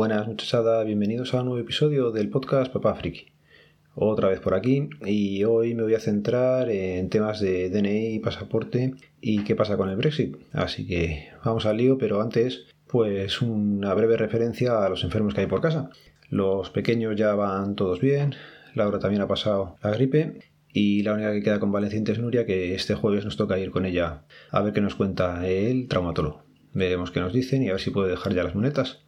Buenas muchachada, bienvenidos a un nuevo episodio del podcast Papá Friki. Otra vez por aquí y hoy me voy a centrar en temas de DNI y pasaporte y qué pasa con el Brexit. Así que vamos al lío, pero antes pues una breve referencia a los enfermos que hay por casa. Los pequeños ya van todos bien, Laura también ha pasado la gripe y la única que queda convaleciente es Nuria, que este jueves nos toca ir con ella a ver qué nos cuenta el traumatólogo. Veremos qué nos dicen y a ver si puede dejar ya las muletas,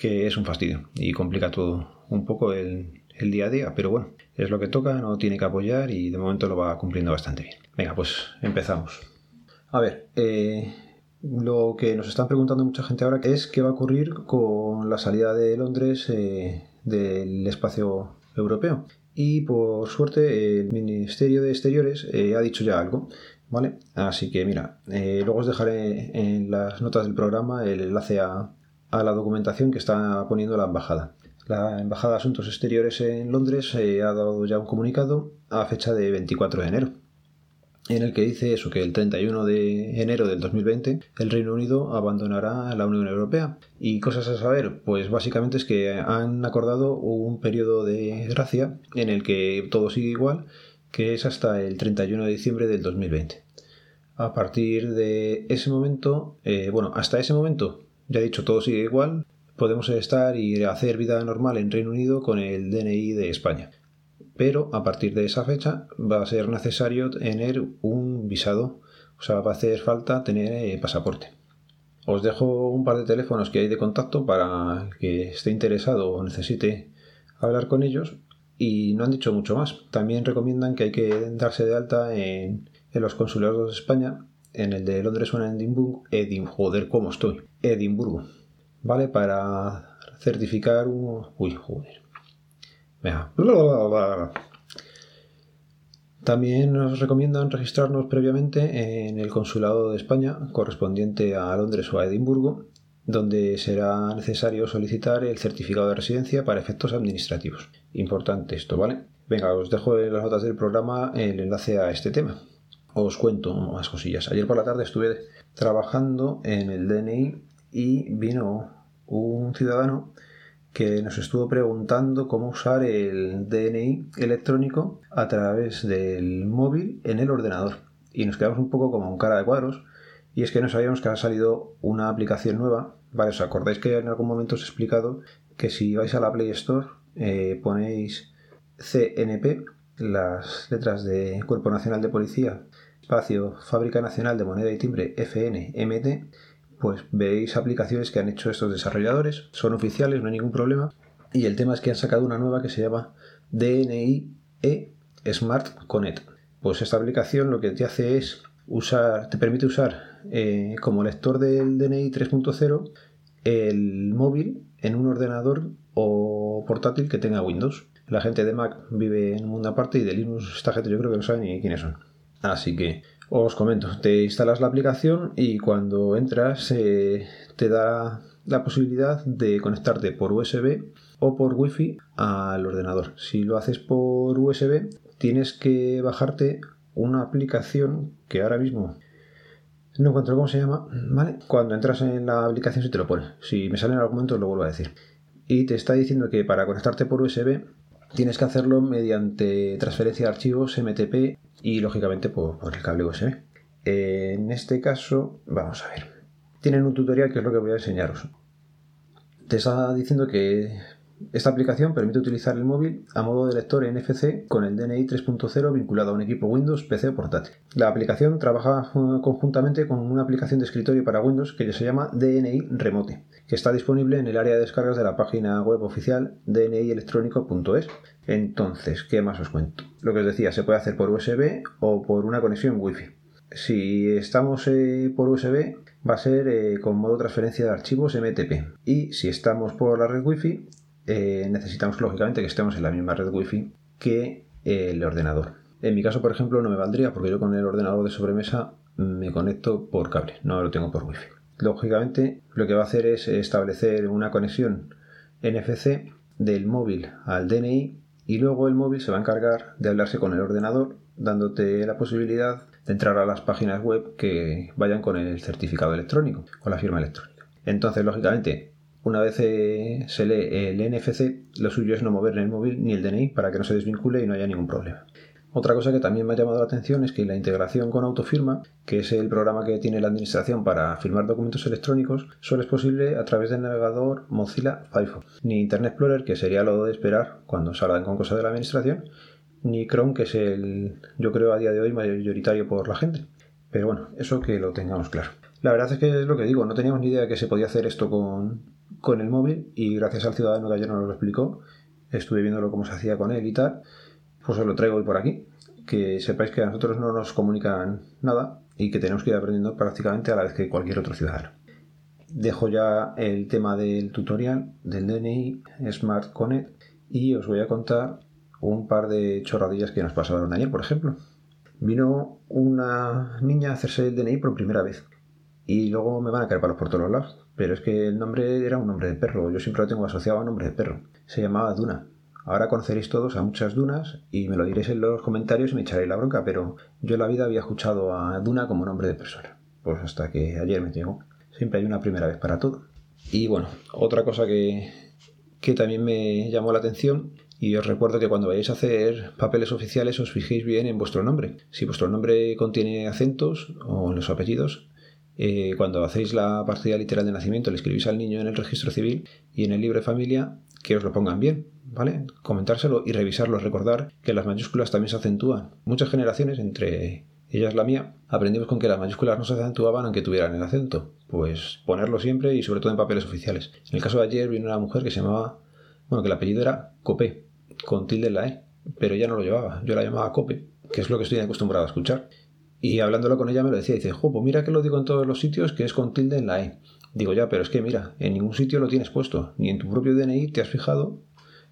que es un fastidio y complica todo un poco el, día a día, pero bueno, es lo que toca, no tiene que apoyar y de momento lo va cumpliendo bastante bien. Venga, pues empezamos. A ver, eh, lo que nos están preguntando mucha gente ahora es qué va a ocurrir con la salida de Londres eh, del espacio europeo. Y por suerte el Ministerio de Exteriores eh, ha dicho ya algo. ¿Vale? Así que mira, luego os dejaré en las notas del programa el enlace a, a, la documentación que está poniendo la embajada. La Embajada de Asuntos Exteriores en Londres eh, ha dado ya un comunicado a fecha de 24 de enero en el que dice eso, que el 31 de enero del 2020 el Reino Unido abandonará la Unión Europea. Y cosas a saber, pues básicamente es que han acordado un periodo de gracia en el que todo sigue igual, que es hasta el 31 de diciembre del 2020. A partir de ese momento, eh, bueno, hasta ese momento, ya he dicho, todo sigue igual, podemos estar y hacer vida normal en Reino Unido con el DNI de España pero a partir de esa fecha va a ser necesario tener un visado, o sea, va a hacer falta tener eh, pasaporte. Os dejo un par de teléfonos que hay de contacto para que esté interesado o necesite hablar con ellos y no han dicho mucho más. También recomiendan que hay que darse de alta en, los consulados de España, en el de Londres o en Edimburgo, Edimburgo, joder, ¿cómo estoy? Edimburgo, ¿vale? Para certificar un... Uy, joder también nos recomiendan registrarnos previamente en el Consulado de España correspondiente a Londres o a Edimburgo, donde será necesario solicitar el certificado de residencia para efectos administrativos. Importante esto, ¿vale? Venga, os dejo en las notas del programa el enlace a este tema. Os cuento más cosillas. Ayer por la tarde estuve trabajando en el DNI y vino un ciudadano que nos estuvo preguntando cómo usar el DNI electrónico a través del móvil en el ordenador. Y nos quedamos un poco como un cara de cuadros. Y es que no sabíamos que ha salido una aplicación nueva. Vale, os acordáis que en algún momento os he explicado que si vais a la Play Store eh, ponéis CNP, las letras de Cuerpo Nacional de Policía, espacio Fábrica Nacional de Moneda y Timbre FNMT, pues veis aplicaciones que han hecho estos desarrolladores, son oficiales, no hay ningún problema. Y el tema es que han sacado una nueva que se llama DNI E Smart Connect. Pues esta aplicación lo que te hace es usar, te permite usar eh, como lector del DNI 3.0 el móvil en un ordenador o portátil que tenga Windows. La gente de Mac vive en un mundo aparte y de Linux esta gente yo creo que no sabe ni quiénes son. Así que os comento, te instalas la aplicación y cuando entras eh, te da la posibilidad de conectarte por USB o por Wi-Fi al ordenador. Si lo haces por USB, tienes que bajarte una aplicación que ahora mismo no encuentro cómo se llama, ¿vale? Cuando entras en la aplicación se te lo pone. Si me sale en algún momento lo vuelvo a decir. Y te está diciendo que para conectarte por USB tienes que hacerlo mediante transferencia de archivos MTP y lógicamente por, el cable USB. en este caso, vamos a ver. Tienen un tutorial que es lo que voy a enseñaros. Te está diciendo que esta aplicación permite utilizar el móvil a modo de lector NFC con el DNI 3.0 vinculado a un equipo Windows, PC o portátil. La aplicación trabaja conjuntamente con una aplicación de escritorio para Windows que se llama DNI Remote, que está disponible en el área de descargas de la página web oficial dnielectrónico.es. Entonces, ¿qué más os cuento? Lo que os decía, se puede hacer por USB o por una conexión Wi-Fi. Si estamos eh, por USB, va a ser eh, con modo transferencia de archivos MTP. Y si estamos por la red Wi-Fi, eh, necesitamos lógicamente que estemos en la misma red wifi que el ordenador. En mi caso, por ejemplo, no me valdría porque yo con el ordenador de sobremesa me conecto por cable, no lo tengo por wifi. Lógicamente, lo que va a hacer es establecer una conexión NFC del móvil al DNI y luego el móvil se va a encargar de hablarse con el ordenador, dándote la posibilidad de entrar a las páginas web que vayan con el certificado electrónico, con la firma electrónica. Entonces, lógicamente, una vez eh, se lee el NFC, lo suyo es no mover ni el móvil ni el DNI para que no se desvincule y no haya ningún problema. Otra cosa que también me ha llamado la atención es que la integración con Autofirma, que es el programa que tiene la administración para firmar documentos electrónicos, solo es posible a través del navegador Mozilla Firefox. Ni Internet Explorer, que sería lo de esperar cuando salgan con cosas de la administración, ni Chrome, que es el, yo creo, a día de hoy mayoritario por la gente. Pero bueno, eso que lo tengamos claro. La verdad es que es lo que digo, no teníamos ni idea de que se podía hacer esto con, con el móvil y gracias al ciudadano que ayer nos lo explicó, estuve viéndolo cómo se hacía con él y tal, pues os lo traigo hoy por aquí. Que sepáis que a nosotros no nos comunican nada y que tenemos que ir aprendiendo prácticamente a la vez que cualquier otro ciudadano. Dejo ya el tema del tutorial del DNI Smart Connect y os voy a contar un par de chorradillas que nos pasaron ayer, por ejemplo. Vino una niña a hacerse el DNI por primera vez y luego me van a caer palos por todos los lados. Pero es que el nombre era un nombre de perro, yo siempre lo tengo asociado a un nombre de perro. Se llamaba Duna. Ahora conoceréis todos a muchas dunas y me lo diréis en los comentarios y me echaréis la bronca, pero yo en la vida había escuchado a Duna como nombre de persona. Pues hasta que ayer me llegó. Siempre hay una primera vez para todo. Y bueno, otra cosa que, que también me llamó la atención y os recuerdo que cuando vayáis a hacer papeles oficiales os fijéis bien en vuestro nombre. Si vuestro nombre contiene acentos o los apellidos, eh, cuando hacéis la partida literal de nacimiento le escribís al niño en el registro civil y en el libro de familia que os lo pongan bien, ¿vale? Comentárselo y revisarlo, recordar que las mayúsculas también se acentúan. Muchas generaciones, entre ellas la mía, aprendimos con que las mayúsculas no se acentuaban aunque tuvieran el acento. Pues ponerlo siempre y sobre todo en papeles oficiales. En el caso de ayer vino una mujer que se llamaba, bueno, que el apellido era Copé, con tilde en la E, pero ella no lo llevaba, yo la llamaba Cope, que es lo que estoy acostumbrado a escuchar. Y hablándolo con ella me lo decía, dice, jo, pues mira que lo digo en todos los sitios que es con tilde en la E. Digo, ya, pero es que mira, en ningún sitio lo tienes puesto, ni en tu propio DNI te has fijado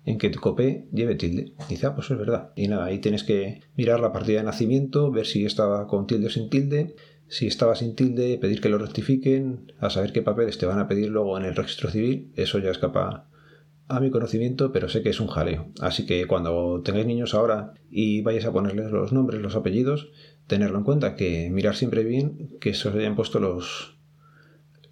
en que tu copé lleve tilde. Dice, ah, pues es verdad. Y nada, ahí tienes que mirar la partida de nacimiento, ver si estaba con tilde o sin tilde. Si estaba sin tilde, pedir que lo rectifiquen, a saber qué papeles te van a pedir luego en el registro civil. Eso ya escapa a mi conocimiento, pero sé que es un jaleo. Así que cuando tengáis niños ahora y vayáis a ponerles los nombres, los apellidos, tenerlo en cuenta, que mirar siempre bien que se os hayan puesto los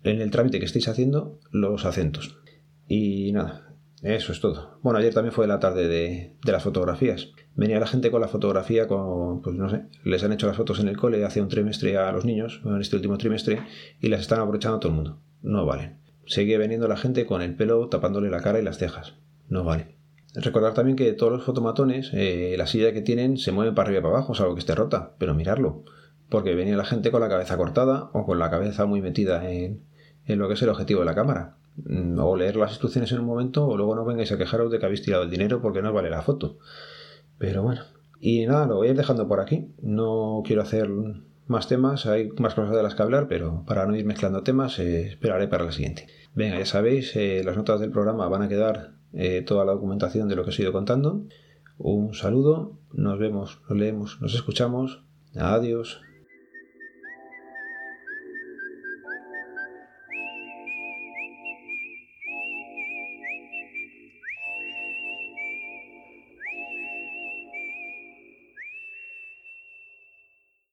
en el trámite que estéis haciendo los acentos. Y nada, eso es todo. Bueno, ayer también fue la tarde de, de, las fotografías. Venía la gente con la fotografía, con, pues no sé, les han hecho las fotos en el cole hace un trimestre a los niños, en este último trimestre, y las están aprovechando a todo el mundo. No valen. Sigue veniendo la gente con el pelo tapándole la cara y las cejas. No vale. Recordar también que todos los fotomatones, eh, la silla que tienen se mueve para arriba y para abajo, salvo que esté rota, pero mirarlo. Porque venía la gente con la cabeza cortada o con la cabeza muy metida en, en lo que es el objetivo de la cámara. Mm, o leer las instrucciones en un momento o luego no vengáis a quejaros de que habéis tirado el dinero porque no vale la foto. Pero bueno. Y nada, lo voy a ir dejando por aquí. No quiero hacer más temas, hay más cosas de las que hablar, pero para no ir mezclando temas eh, esperaré para la siguiente. Venga, ya sabéis, eh, las notas del programa van a quedar eh, toda la documentación de lo que os he ido contando. Un saludo, nos vemos, nos leemos, nos escuchamos. Adiós.